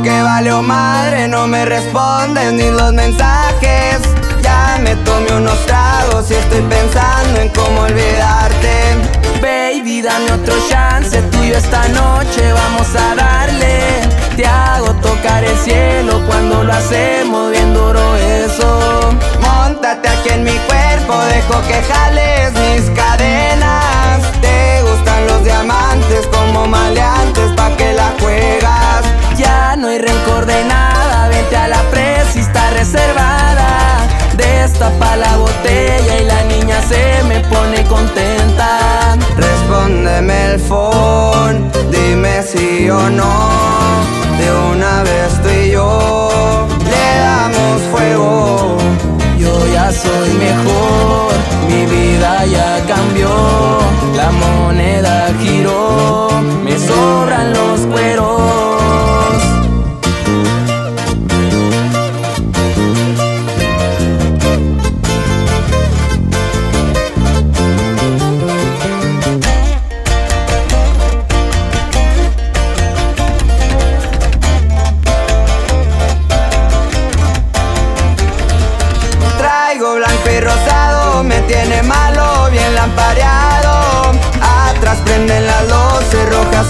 que valió madre, no me responden ni los mensajes. Ya me tomé unos tragos y estoy pensando en cómo olvidarte. Baby, dame otro chance, tuyo esta noche nada, vente a la presa está reservada. Destapa la botella y la niña se me pone contenta. Respóndeme el phone, dime si o no.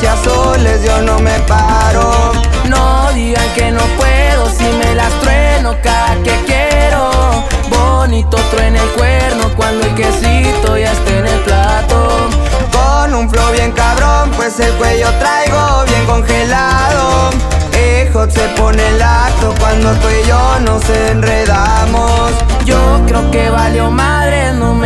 Y azules, yo no me paro. No digan que no puedo si me las trueno cada que quiero. Bonito truena el cuerno cuando el quesito ya esté en el plato. Con un flow bien cabrón, pues el cuello traigo bien congelado. Hijo se pone el acto cuando tú y yo nos enredamos. Yo creo que valió madre, no me.